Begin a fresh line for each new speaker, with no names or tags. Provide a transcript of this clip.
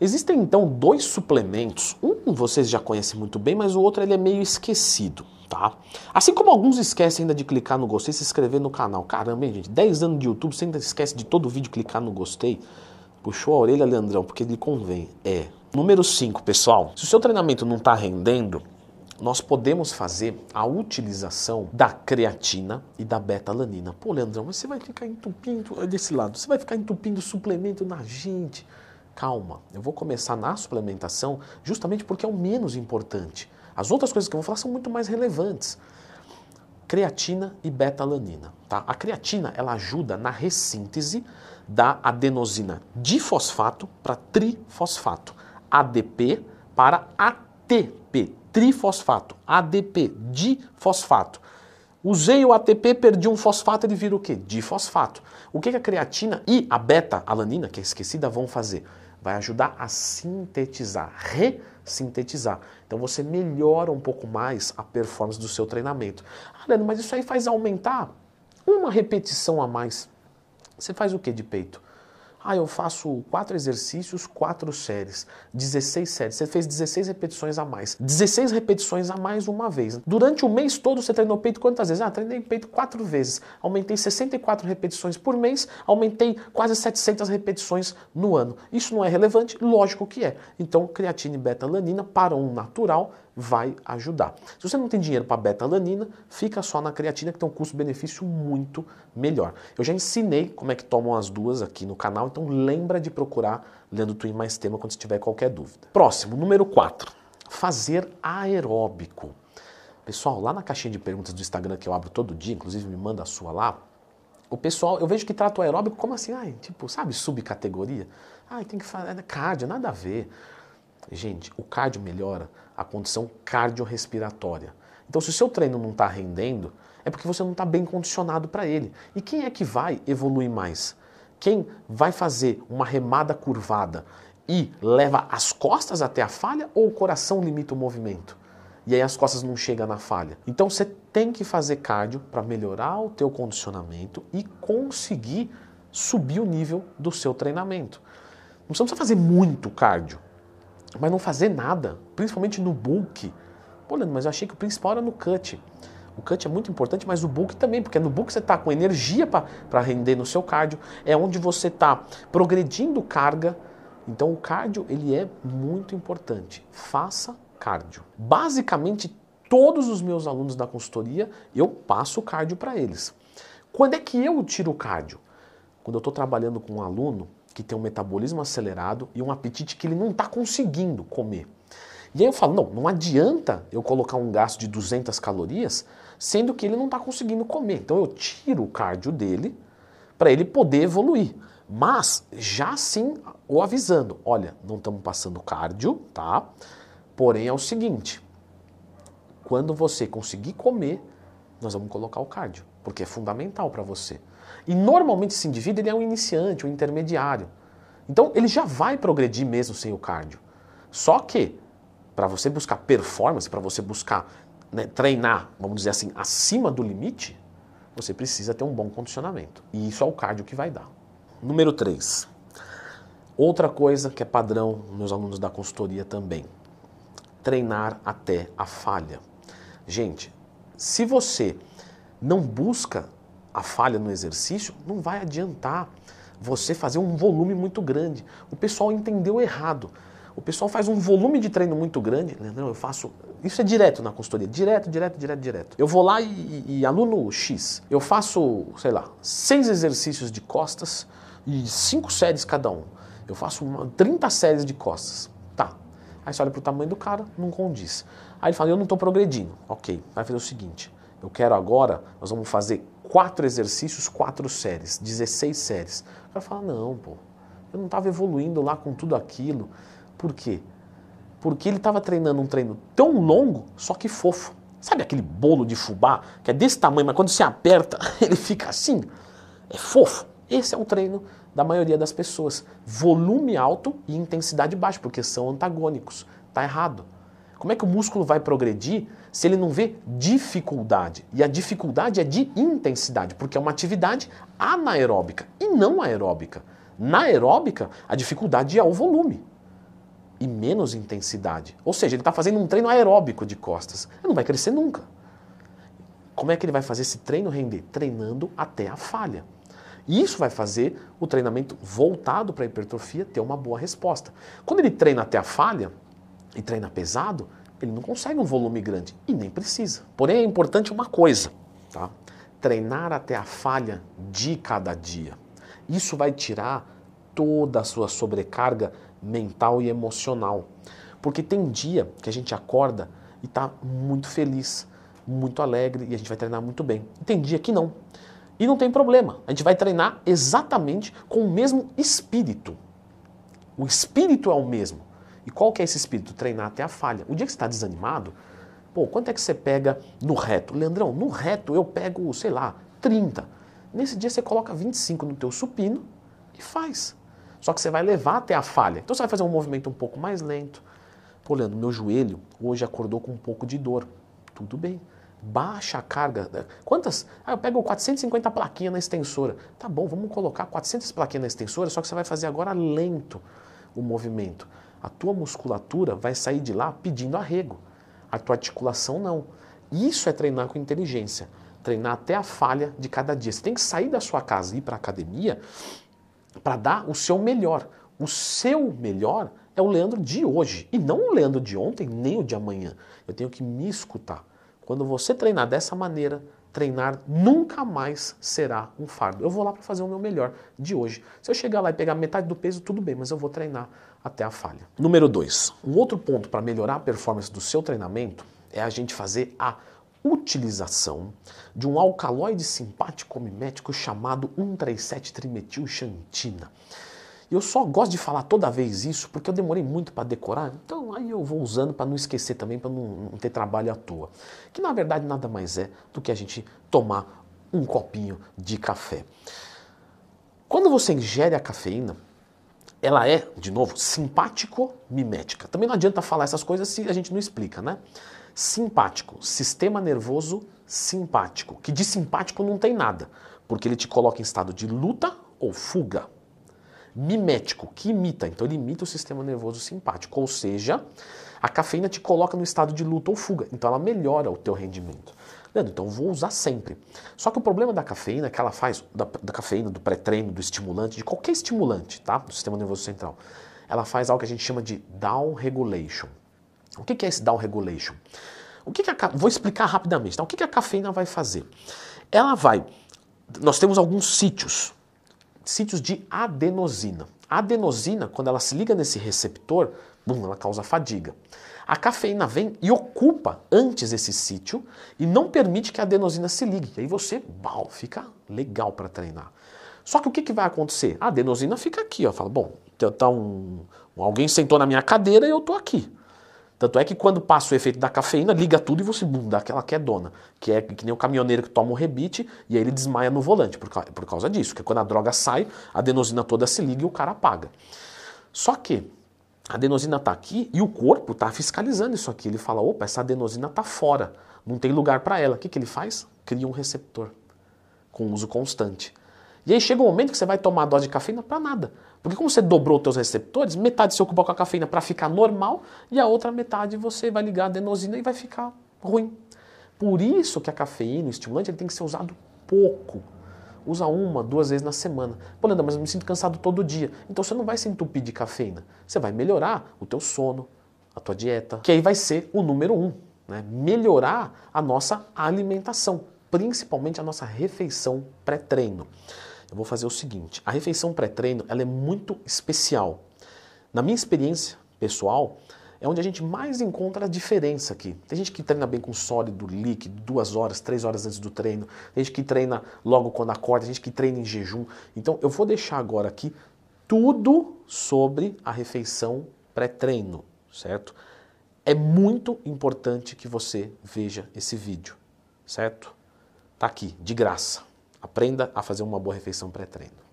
Existem então dois suplementos. Um vocês já conhecem muito bem, mas o outro ele é meio esquecido. Tá? Assim como alguns esquecem ainda de clicar no gostei e se inscrever no canal. Caramba, hein, gente, 10 anos de YouTube, você ainda esquece de todo vídeo clicar no gostei. Puxou a orelha, Leandrão, porque ele convém. É. Número 5, pessoal. Se o seu treinamento não está rendendo, nós podemos fazer a utilização da creatina e da beta-alanina. Pô, Leandrão, mas você vai ficar entupindo desse lado, você vai ficar entupindo suplemento na gente. Calma, eu vou começar na suplementação justamente porque é o menos importante. As outras coisas que eu vou falar são muito mais relevantes. Creatina e beta-alanina. Tá? A creatina ela ajuda na ressíntese da adenosina difosfato para trifosfato, ADP para ATP, trifosfato, ADP, difosfato. Usei o ATP, perdi um fosfato, ele vira o quê? Difosfato. O que a creatina e a beta-alanina, que é esquecida, vão fazer? Vai ajudar a sintetizar, ressintetizar. Então você melhora um pouco mais a performance do seu treinamento. Ah, Leandro, mas isso aí faz aumentar uma repetição a mais. Você faz o que de peito? Ah, eu faço quatro exercícios, quatro séries, 16 séries. Você fez 16 repetições a mais. 16 repetições a mais uma vez. Durante o mês todo você treinou peito quantas vezes? Ah, treinei peito quatro vezes. Aumentei 64 repetições por mês, aumentei quase 700 repetições no ano. Isso não é relevante? Lógico que é. Então, creatina e beta-alanina para um natural vai ajudar. Se você não tem dinheiro para beta-alanina, fica só na creatina que tem um custo-benefício muito melhor. Eu já ensinei como é que tomam as duas aqui no canal, então lembra de procurar Leandro Twin mais tema quando você tiver qualquer dúvida. Próximo, número 4. Fazer aeróbico. Pessoal, lá na caixinha de perguntas do Instagram que eu abro todo dia, inclusive me manda a sua lá, o pessoal, eu vejo que trata o aeróbico como assim, ai, tipo, sabe, subcategoria? Ai, tem que fazer é cardio, nada a ver. Gente, o cardio melhora a condição cardiorrespiratória. Então, se o seu treino não está rendendo, é porque você não está bem condicionado para ele. E quem é que vai evoluir mais? Quem vai fazer uma remada curvada e leva as costas até a falha ou o coração limita o movimento? E aí as costas não chegam na falha. Então você tem que fazer cardio para melhorar o teu condicionamento e conseguir subir o nível do seu treinamento. Não precisa fazer muito cardio. Mas não fazer nada, principalmente no bulk. Pô, Leandro, mas eu achei que o principal era no cut. O cut é muito importante, mas o bulk também, porque no bulk você está com energia para render no seu cardio, é onde você está progredindo carga. Então o cardio ele é muito importante. Faça cardio. Basicamente, todos os meus alunos da consultoria, eu passo cardio para eles. Quando é que eu tiro o cardio? Quando eu estou trabalhando com um aluno que tem um metabolismo acelerado e um apetite que ele não está conseguindo comer. E aí eu falo, não, não adianta eu colocar um gasto de 200 calorias, sendo que ele não está conseguindo comer. Então eu tiro o cardio dele para ele poder evoluir. Mas já assim o avisando, olha, não estamos passando cardio, tá? Porém é o seguinte, quando você conseguir comer, nós vamos colocar o cardio, porque é fundamental para você. E normalmente esse indivíduo ele é um iniciante, um intermediário. Então ele já vai progredir mesmo sem o cardio. Só que para você buscar performance, para você buscar né, treinar, vamos dizer assim, acima do limite, você precisa ter um bom condicionamento. E isso é o cardio que vai dar. Número 3. Outra coisa que é padrão meus alunos da consultoria também. Treinar até a falha. Gente, se você não busca a falha no exercício, não vai adiantar você fazer um volume muito grande. O pessoal entendeu errado. O pessoal faz um volume de treino muito grande. Leandrão, eu faço. Isso é direto na consultoria. Direto, direto, direto, direto. Eu vou lá e, e aluno X, eu faço, sei lá, seis exercícios de costas e cinco séries cada um. Eu faço uma, 30 séries de costas. Tá. Aí você olha pro tamanho do cara, não condiz. Aí ele fala, eu não estou progredindo. Ok, vai fazer o seguinte. Eu quero agora, nós vamos fazer quatro exercícios, quatro séries, 16 séries. O cara fala, não, pô, eu não estava evoluindo lá com tudo aquilo. Por quê? Porque ele estava treinando um treino tão longo, só que fofo. Sabe aquele bolo de fubá que é desse tamanho, mas quando você aperta, ele fica assim? É fofo. Esse é o treino da maioria das pessoas. Volume alto e intensidade baixa, porque são antagônicos. Tá errado. Como é que o músculo vai progredir se ele não vê dificuldade? E a dificuldade é de intensidade, porque é uma atividade anaeróbica e não aeróbica. Na aeróbica, a dificuldade é o volume. e menos intensidade. Ou seja, ele está fazendo um treino aeróbico de costas. Ele não vai crescer nunca. Como é que ele vai fazer esse treino render? Treinando até a falha. E isso vai fazer o treinamento voltado para a hipertrofia ter uma boa resposta. Quando ele treina até a falha e treina pesado, ele não consegue um volume grande e nem precisa. Porém, é importante uma coisa, tá? Treinar até a falha de cada dia. Isso vai tirar toda a sua sobrecarga mental e emocional. Porque tem dia que a gente acorda e está muito feliz, muito alegre e a gente vai treinar muito bem. E tem dia que não. E não tem problema, a gente vai treinar exatamente com o mesmo espírito. O espírito é o mesmo. E qual que é esse espírito? Treinar até a falha. O dia que você está desanimado, pô, quanto é que você pega no reto? Leandrão, no reto eu pego, sei lá, 30. Nesse dia você coloca 25 no teu supino e faz. Só que você vai levar até a falha. Então você vai fazer um movimento um pouco mais lento. Pô, Leandro, meu joelho hoje acordou com um pouco de dor. Tudo bem. Baixa a carga. Quantas? Ah, eu pego 450 plaquinhas na extensora. Tá bom, vamos colocar 400 plaquinhas na extensora, só que você vai fazer agora lento o movimento. A tua musculatura vai sair de lá pedindo arrego. A tua articulação não. Isso é treinar com inteligência. Treinar até a falha de cada dia. Você tem que sair da sua casa e ir para a academia para dar o seu melhor. O seu melhor é o Leandro de hoje e não o Leandro de ontem, nem o de amanhã. Eu tenho que me escutar. Quando você treinar dessa maneira, treinar nunca mais será um fardo. Eu vou lá para fazer o meu melhor de hoje. Se eu chegar lá e pegar metade do peso, tudo bem, mas eu vou treinar até a falha. Número 2. Um outro ponto para melhorar a performance do seu treinamento é a gente fazer a utilização de um alcaloide simpático mimético chamado 137-trimetilxantina. Eu só gosto de falar toda vez isso porque eu demorei muito para decorar, então aí eu vou usando para não esquecer também, para não, não ter trabalho à toa. Que na verdade nada mais é do que a gente tomar um copinho de café. Quando você ingere a cafeína, ela é, de novo, simpático-mimética. Também não adianta falar essas coisas se a gente não explica, né? Simpático, sistema nervoso simpático, que de simpático não tem nada, porque ele te coloca em estado de luta ou fuga. Mimético, que imita, então ele imita o sistema nervoso simpático, ou seja, a cafeína te coloca no estado de luta ou fuga, então ela melhora o teu rendimento. Leandro, então vou usar sempre. Só que o problema da cafeína é que ela faz, da, da cafeína, do pré-treino, do estimulante, de qualquer estimulante, tá? Do sistema nervoso central, ela faz algo que a gente chama de down regulation. O que é esse down regulation? O que, que a, vou explicar rapidamente. Tá? O que, que a cafeína vai fazer? Ela vai. Nós temos alguns sítios, sítios de adenosina. A adenosina, quando ela se liga nesse receptor, bum, ela causa fadiga. A cafeína vem e ocupa antes esse sítio e não permite que a adenosina se ligue. E aí você, bal, fica legal para treinar. Só que o que, que vai acontecer? A adenosina fica aqui, ó. Fala, bom, tá um, alguém sentou na minha cadeira e eu tô aqui. Tanto é que quando passa o efeito da cafeína, liga tudo e você bum, dá aquela quedona. Que é que nem o caminhoneiro que toma um rebite e aí ele desmaia no volante por, por causa disso. Que quando a droga sai, a adenosina toda se liga e o cara apaga. Só que a adenosina está aqui e o corpo está fiscalizando isso aqui. Ele fala: opa, essa adenosina está fora, não tem lugar para ela. O que, que ele faz? Cria um receptor com uso constante. E aí chega um momento que você vai tomar a dose de cafeína para nada. Porque como você dobrou os seus receptores, metade se ocupa com a cafeína para ficar normal e a outra metade você vai ligar a adenosina e vai ficar ruim. Por isso que a cafeína, o estimulante, ele tem que ser usado pouco. Usa uma, duas vezes na semana. Pô, Leandro, mas eu me sinto cansado todo dia. Então você não vai se entupir de cafeína. Você vai melhorar o teu sono, a tua dieta, que aí vai ser o número um. Né? Melhorar a nossa alimentação, principalmente a nossa refeição pré-treino eu vou fazer o seguinte: a refeição pré-treino ela é muito especial. Na minha experiência pessoal, é onde a gente mais encontra a diferença aqui. Tem gente que treina bem com sólido, líquido, duas horas, três horas antes do treino. Tem gente que treina logo quando acorda, tem gente que treina em jejum. Então eu vou deixar agora aqui tudo sobre a refeição pré-treino, certo? É muito importante que você veja esse vídeo, certo? Tá aqui, de graça. Aprenda a fazer uma boa refeição pré-treino.